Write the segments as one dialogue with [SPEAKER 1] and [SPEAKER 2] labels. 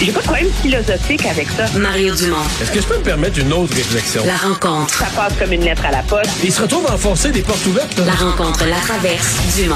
[SPEAKER 1] J'ai pas de problème philosophique avec ça.
[SPEAKER 2] Mario Dumont.
[SPEAKER 3] Est-ce que je peux me permettre une autre réflexion?
[SPEAKER 2] La rencontre.
[SPEAKER 1] Ça passe comme une lettre à la poste.
[SPEAKER 3] Il se retrouve à enfoncer des portes ouvertes. là.
[SPEAKER 2] La rencontre Latraverse. Dumont.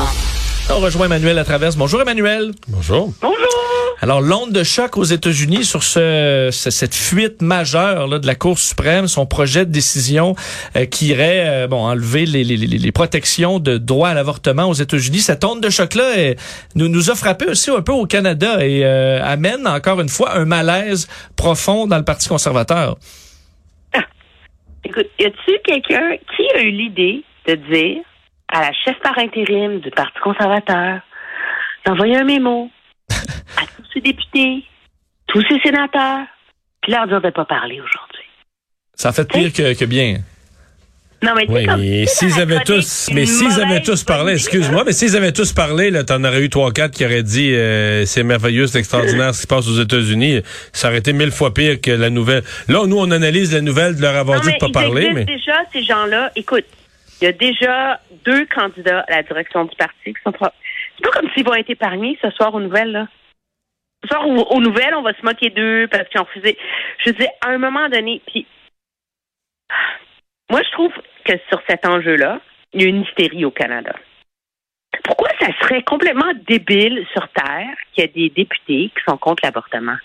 [SPEAKER 4] On rejoint Emmanuel à travers. Bonjour Emmanuel.
[SPEAKER 3] Bonjour.
[SPEAKER 1] Bonjour.
[SPEAKER 4] Alors l'onde de choc aux États-Unis sur ce, ce- cette fuite majeure là, de la Cour suprême, son projet de décision euh, qui irait euh, bon enlever les, les, les, protections de droit à l'avortement aux États-Unis. Cette onde de choc là nous nous a frappé aussi un peu au Canada et euh, amène encore une fois un malaise profond dans le Parti conservateur.
[SPEAKER 1] Écoute, y a-tu quelqu'un qui a eu l'idée de dire à la chef par intérim du Parti conservateur d'envoyer un mémo? Ses députés, tous ses sénateurs, puis leur dire de pas parler aujourd'hui?
[SPEAKER 4] Ça a fait pire que, que bien.
[SPEAKER 1] Non, mais
[SPEAKER 3] Oui,
[SPEAKER 1] comme-
[SPEAKER 3] mais s'ils avaient tous, mais s'ils avaient tous parlé, excuse-moi,
[SPEAKER 1] idée,
[SPEAKER 3] mais s'ils avaient tous parlé, là, t'en aurais eu trois, quatre qui auraient dit, euh, c'est merveilleux, c'est extraordinaire ce qui se passe aux États-Unis. Ça aurait été mille fois pire que la nouvelle. Là, nous, on analyse la nouvelle de leur avoir
[SPEAKER 1] Non,
[SPEAKER 3] dit de pas parler, mais.
[SPEAKER 1] déjà, ces gens-là. Écoute, il y a déjà deux candidats à la direction du parti qui sont... C'est pas comme s'ils vont être épargnés ce soir aux nouvelles, là. Soir, aux, nouvelles, on va se moquer d'eux parce qu'ils ont refusé. Je dire, à un moment donné, puis... Moi, je trouve que sur cet enjeu-là, il y a une hystérie au Canada. Pourquoi ça serait complètement débile sur Terre qu'il y a des députés qui sont contre l'avortement?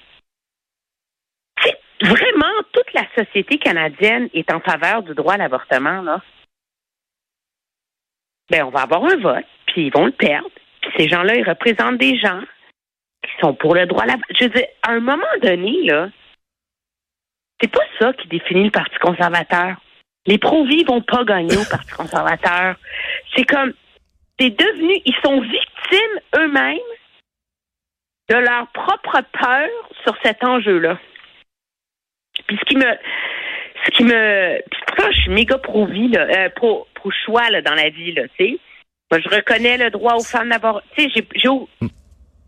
[SPEAKER 1] Vraiment toute la société canadienne est en faveur du droit à l'avortement, là. Ben, on va avoir un vote, puis ils vont le perdre. Puis ces gens-là, ils représentent des gens sont pour le droit à l'avortement. Je veux dire, à un moment donné, là, c'est pas ça qui définit le Parti conservateur. Les pro-vie vont pas gagner au Parti conservateur. C'est comme, c'est devenu, ils sont victimes eux-mêmes de leur propre peur sur cet enjeu-là. Puis ce qui me, ce qui me, puis pourtant je suis méga pro vie là, euh, pro, pro choix là dans la vie là, tu sais. Moi je reconnais le droit aux femmes d'avoir, tu sais, j'ai, au-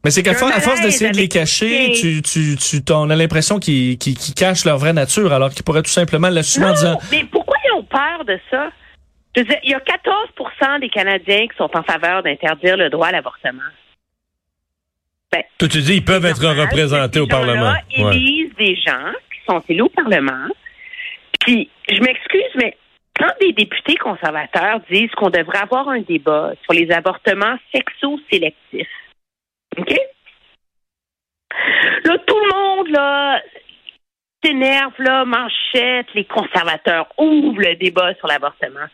[SPEAKER 4] Mais c'est qu'à force d'essayer de les cacher, tu, tu, tu, on a l'impression qu'ils cachent leur vraie nature, alors qu'ils pourraient tout simplement l'assumer en disant
[SPEAKER 1] mais pourquoi ils ont peur de ça? Je veux dire, il y a 14% des Canadiens qui sont en faveur d'interdire le droit à l'avortement. Ben,
[SPEAKER 3] Toi, tu dis, ils peuvent être
[SPEAKER 1] normal
[SPEAKER 3] représentés au Parlement. Ouais.
[SPEAKER 1] élisent des gens qui sont élus au Parlement. Puis, je m'excuse, mais quand des députés conservateurs disent qu'on devrait avoir un débat sur les avortements sexo-sélectifs, OK? Là, tout le monde, là, s'énerve, là, manchette, les conservateurs ouvrent le débat sur l'avortement.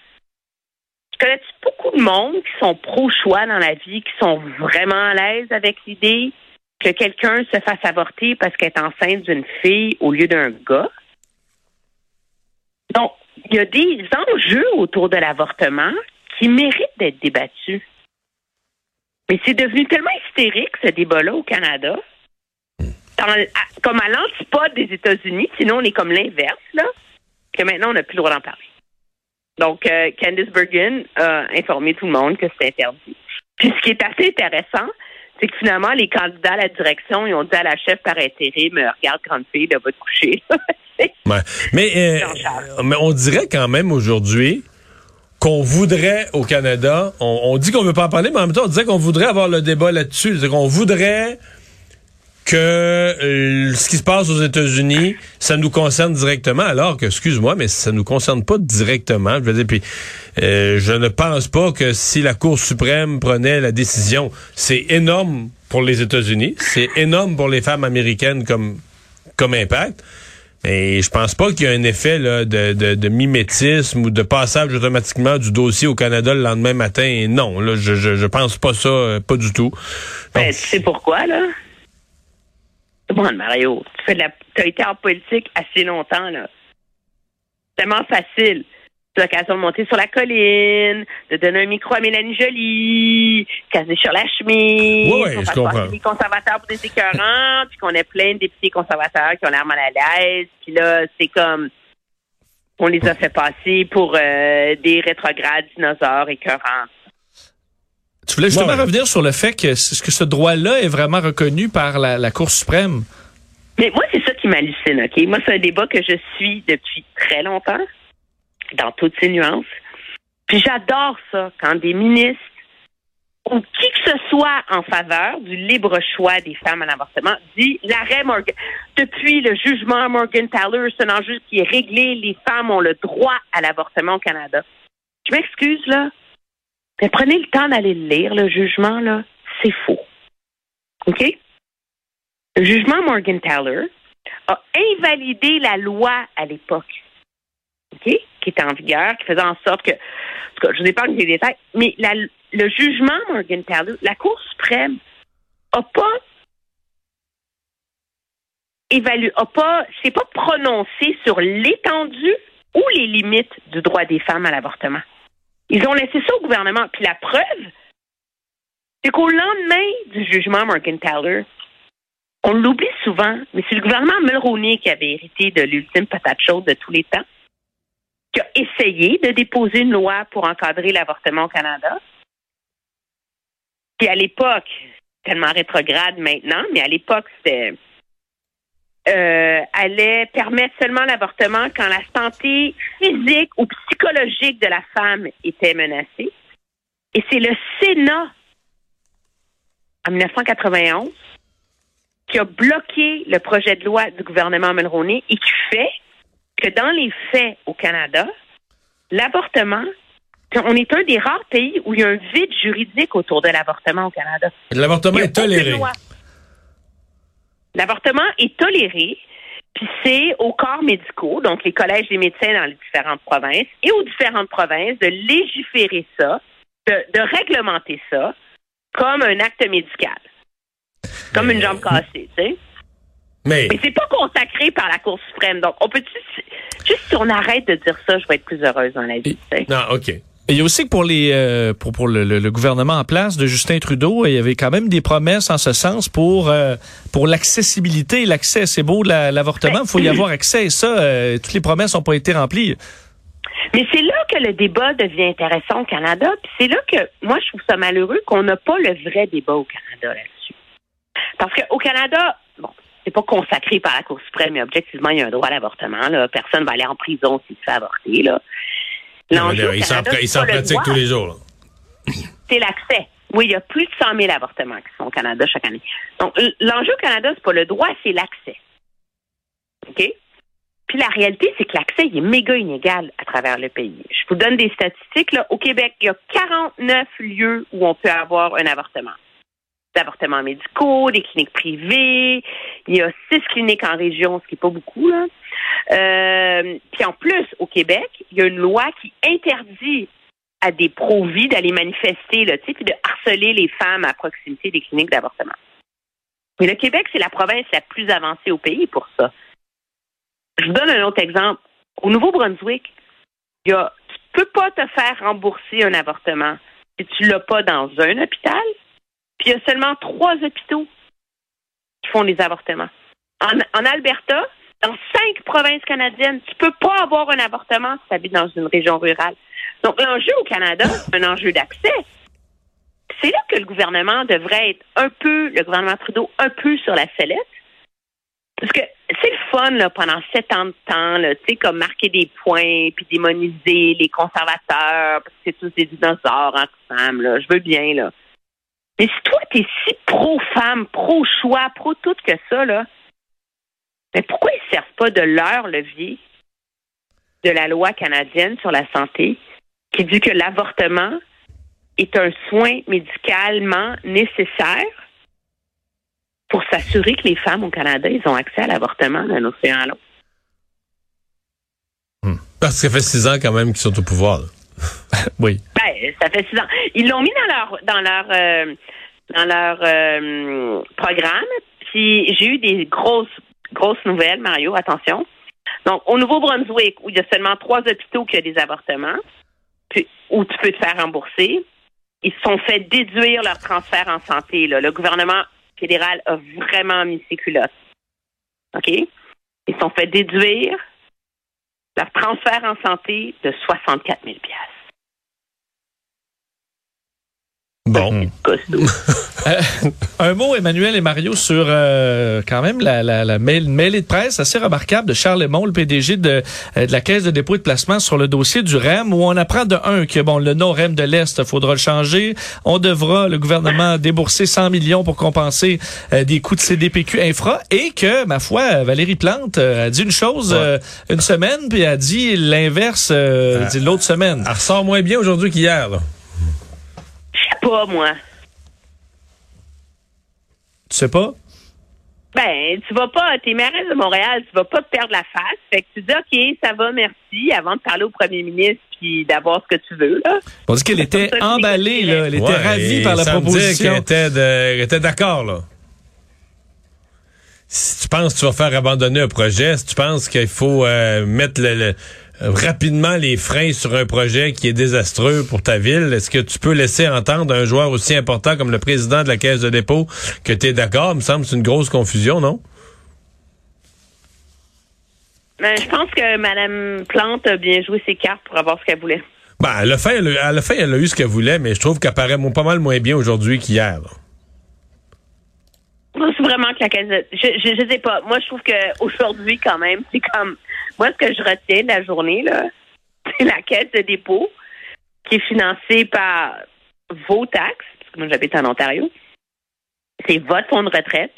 [SPEAKER 1] Je connais beaucoup de monde qui sont pro-choix dans la vie, qui sont vraiment à l'aise avec l'idée que quelqu'un se fasse avorter parce qu'elle est enceinte d'une fille au lieu d'un gars? Donc, il y a des enjeux autour de l'avortement qui méritent d'être débattus. Mais c'est devenu tellement hystérique, ce débat-là, au Canada, dans- à- comme à l'antipode des États-Unis, sinon on est comme l'inverse, là, que maintenant on n'a plus le droit d'en parler. Donc, euh, Candice Bergen a informé tout le monde que c'est interdit. Puis ce qui est assez intéressant, c'est que finalement, les candidats à la direction, ils ont dit à la chef par intérim, regarde, grande fille, là, va te coucher.
[SPEAKER 3] Ouais. Mais, euh, mais on dirait quand même aujourd'hui qu'on voudrait au Canada, on, dit qu'on veut pas en parler, mais en même temps, on dirait qu'on voudrait avoir le débat là-dessus. C'est qu'on voudrait que euh, ce qui se passe aux États-Unis, ça nous concerne directement, alors que, excuse-moi, mais ça nous concerne pas directement. Je veux dire, puis euh, je ne pense pas que si la Cour suprême prenait la décision, c'est énorme pour les États-Unis, c'est énorme pour les femmes américaines comme impact. Et je pense pas qu'il y a un effet là, de, de, de mimétisme ou de passage automatiquement du dossier au Canada le lendemain matin. Et non, là, je, je, je pense pas ça, euh, pas du tout.
[SPEAKER 1] Ben, tu sais pourquoi, là? Bon, Mario, tu fais de la, as été en politique assez longtemps, là. C'est tellement facile. L'occasion de monter sur la colline, de donner un micro à Mélanie Joly, caser sur la chemise,
[SPEAKER 3] Oui, oui, comprends.
[SPEAKER 1] passer des conservateurs pour des écœurants, puis qu'on ait plein de députés conservateurs qui ont l'air mal à l'aise, puis là, c'est comme on les a fait passer pour euh, des rétrogrades dinosaures écœurants.
[SPEAKER 4] Tu voulais justement
[SPEAKER 3] Ouais.
[SPEAKER 4] revenir sur le fait que, ce- que ce droit-là est vraiment reconnu par la, la Cour suprême.
[SPEAKER 1] Mais moi, c'est ça qui m'hallucine, OK? Moi, c'est un débat que je suis depuis très longtemps, dans toutes ses nuances. Puis j'adore ça, quand des ministres ou qui que ce soit en faveur du libre choix des femmes à l'avortement dit l'arrêt Morgan. Depuis le jugement Morgan Taylor, c'est un enjeu qui est réglé. Les femmes ont le droit à l'avortement au Canada. Je m'excuse, là. Mais prenez le temps d'aller le lire, le jugement, là. C'est faux. OK? Le jugement Morgan Taylor a invalidé la loi à l'époque, Qui était en vigueur, qui faisait en sorte que, en tout cas, je vous épargne les détails, mais le jugement Morgan Taylor, la Cour suprême a pas évalué, a pas, s'est pas prononcé sur l'étendue ou les limites du droit des femmes à l'avortement. Ils ont laissé ça au gouvernement. Puis la preuve, c'est qu'au lendemain du jugement Morgan Taylor, on l'oublie souvent, mais c'est le gouvernement Mulroney qui avait hérité de l'ultime patate chaude de tous les temps, qui a essayé de déposer une loi pour encadrer l'avortement au Canada. Puis à l'époque, tellement rétrograde maintenant, mais à l'époque, c'était euh, allait permettre seulement l'avortement quand la santé physique ou psychologique de la femme était menacée. Et c'est le Sénat, en 1991, qui a bloqué le projet de loi du gouvernement Mulroney et qui fait que dans les faits au Canada, l'avortement, on est un des rares pays où il y a un vide juridique autour de l'avortement au Canada.
[SPEAKER 3] L'avortement est toléré.
[SPEAKER 1] L'avortement est toléré, puis c'est aux corps médicaux, donc les collèges des médecins dans les différentes provinces, et aux différentes provinces de légiférer ça, de, de réglementer ça comme un acte médical, comme une jambe cassée, tu sais.
[SPEAKER 3] Mais,
[SPEAKER 1] Mais c'est pas consacré par la Cour suprême. Donc, on peut juste si on arrête de dire ça, je vais être plus heureuse dans la vie. tu sais.
[SPEAKER 3] non, OK.
[SPEAKER 4] Et il y a aussi que pour les euh, pour pour le, le- le gouvernement en place de Justin Trudeau, il y avait quand même des promesses en ce sens pour euh, pour l'accessibilité, l'accès. C'est beau la- l'avortement, il faut y avoir accès. Et ça, euh, toutes les promesses n'ont pas été remplies.
[SPEAKER 1] Mais c'est là que le débat devient intéressant au Canada. Puis c'est là que moi, je trouve ça malheureux qu'on n'a pas le vrai débat au Canada là-dessus. Parce qu'au Canada, c'est pas consacré par la Cour suprême, mais objectivement, il y a un droit à l'avortement. Là. Personne va aller en prison s'il se fait avorter. Là. L'enjeu au
[SPEAKER 3] il s'en il s'en
[SPEAKER 1] le
[SPEAKER 3] pratique tous les jours. là.
[SPEAKER 1] c'est l'accès. Oui, il y a plus de 100 000 avortements qui sont au Canada chaque année. Donc, l'enjeu au Canada, c'est pas le droit, c'est l'accès. OK? Puis la réalité, c'est que l'accès il est méga inégal à travers le pays. Je vous donne des statistiques. Là. Au Québec, il y a 49 lieux où on peut avoir un avortement. Des avortements médicaux, des cliniques privées. Il y a six cliniques en région, ce qui n'est pas beaucoup. Là. Euh, puis en plus, au Québec, il y a une loi qui interdit à des pro-vie d'aller manifester, là, puis de harceler les femmes à proximité des cliniques d'avortement. Mais le Québec, c'est la province la plus avancée au pays pour ça. Je vous donne un autre exemple. Au Nouveau-Brunswick, il y a, tu peux pas te faire rembourser un avortement si tu l'as pas dans un hôpital. Puis il y a seulement trois hôpitaux qui font des avortements. En, Alberta, dans cinq provinces canadiennes, tu peux pas avoir un avortement si tu habites dans une région rurale. Donc l'enjeu au Canada, c'est un enjeu d'accès. C'est là que le gouvernement devrait être un peu, le gouvernement Trudeau, un peu sur la sellette. Parce que c'est le fun, là, pendant sept ans de temps, tu sais, comme marquer des points, puis démoniser les conservateurs, parce que c'est tous des dinosaures ensemble, là. Je veux bien, là. Mais si toi, t'es si pro-femme, pro-choix, pro-tout que ça, là, mais pourquoi ils ne servent pas de leur levier de la loi canadienne sur la santé qui dit que l'avortement est un soin médicalement nécessaire pour s'assurer que les femmes au Canada, ils ont accès à l'avortement d'un océan à l'autre?
[SPEAKER 3] Parce que ça fait six ans quand même qu'ils sont au pouvoir.
[SPEAKER 4] Oui.
[SPEAKER 1] Ça fait six ans. Ils l'ont mis dans leur dans leur euh, dans leur euh, programme. Puis j'ai eu des grosses grosses nouvelles, Mario. Attention. Donc au Nouveau-Brunswick, où il y a seulement trois hôpitaux qui ont des avortements, puis, où tu peux te faire rembourser, ils se sont fait déduire leur transfert en santé. Là. Le gouvernement fédéral a vraiment mis ses culottes. OK? Ils se sont fait déduire leur transfert en santé de 64 000
[SPEAKER 3] Bon.
[SPEAKER 1] costaud.
[SPEAKER 4] Un mot, Emmanuel et Mario, sur euh, quand même la, la, la mail- mêlée de presse assez remarquable de Charles Lemont, le PDG de, euh, de la Caisse de dépôt et de placement sur le dossier du REM, où on apprend de un que bon le nom REM de l'Est, faudra le changer. On devra, le gouvernement, débourser 100 millions pour compenser euh, des coûts de CDPQ infra et que, ma foi, Valérie Plante euh, a dit une chose
[SPEAKER 3] Ouais.
[SPEAKER 4] euh, une semaine, puis a dit l'inverse euh, l'autre semaine.
[SPEAKER 3] Elle ressort moins bien aujourd'hui qu'hier. là.
[SPEAKER 1] Pas, moi.
[SPEAKER 4] Tu sais pas?
[SPEAKER 1] Ben, tu vas pas, t'es mairesse de Montréal, tu vas pas te perdre la face. Fait que tu dis, OK, ça va, merci, avant de parler au premier ministre puis d'avoir ce que tu veux, là.
[SPEAKER 4] On dit qu'elle était emballée, là. Elle était
[SPEAKER 3] Ouais,
[SPEAKER 4] ravie par la
[SPEAKER 3] ça veut dire
[SPEAKER 4] proposition.
[SPEAKER 3] qu'elle était, de- elle était d'accord, là. Si tu penses que tu vas faire abandonner un projet, si tu penses qu'il faut euh, mettre le- le- rapidement les freins sur un projet qui est désastreux pour ta ville, est-ce que tu peux laisser entendre un joueur aussi important comme le président de la Caisse de dépôt que tu es d'accord? Il me semble que c'est une grosse confusion, non?
[SPEAKER 1] Ben, je pense que Mme Plante a bien joué ses cartes pour avoir ce qu'elle voulait.
[SPEAKER 3] Ben, à la fin, elle, a- à la fin, elle a eu ce qu'elle voulait, mais je trouve qu'elle paraît pas mal moins bien aujourd'hui qu'hier.
[SPEAKER 1] Moi, c'est vraiment que la caisse de... Je, je, je sais pas. Moi, je trouve que aujourd'hui quand même, c'est comme... Moi, ce que je retiens de la journée, là, c'est la caisse de dépôt qui est financée par vos taxes, parce que moi, j'habite en Ontario. C'est votre fonds de retraite.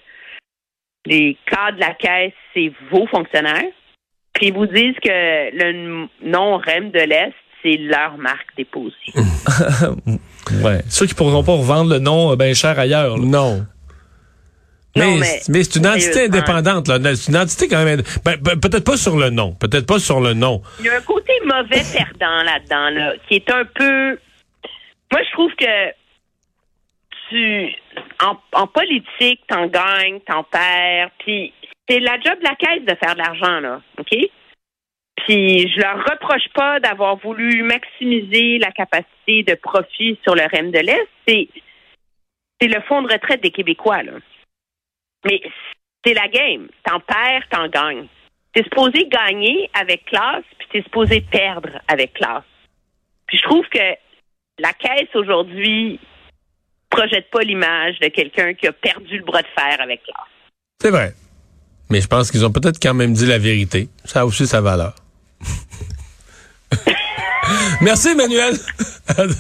[SPEAKER 1] Les cadres de la caisse, c'est vos fonctionnaires. Puis ils vous disent que le nom REM de l'Est, c'est leur marque déposée.
[SPEAKER 4] Ouais. Ceux qui pourront pas revendre le nom euh, bien cher ailleurs. là.
[SPEAKER 3] Non. Mais,
[SPEAKER 1] Non,
[SPEAKER 3] mais,
[SPEAKER 1] mais-
[SPEAKER 3] c'est une entité indépendante. là. C'est une entité quand même. ben, ben, peut-être pas sur le nom. Peut-être pas sur le nom.
[SPEAKER 1] Il y a un côté mauvais perdant là-dedans, là, qui est un peu. Moi, je trouve que tu. En, en politique, t'en gagnes, t'en perds. Puis c'est la job de la caisse de faire de l'argent, là. OK? Puis je leur reproche pas d'avoir voulu maximiser la capacité de profit sur le REM de l'Est. C'est, c'est le fonds de retraite des Québécois, là. Mais c'est la game. T'en perds, t'en gagnes. T'es supposé gagner avec classe, puis t'es supposé perdre avec classe. Puis je trouve que la caisse aujourd'hui projette pas l'image de quelqu'un qui a perdu le bras de fer avec classe.
[SPEAKER 3] C'est vrai. Mais je pense qu'ils ont peut-être quand même dit la vérité. Ça a aussi sa valeur. Merci, Emmanuel.
[SPEAKER 1] Salut!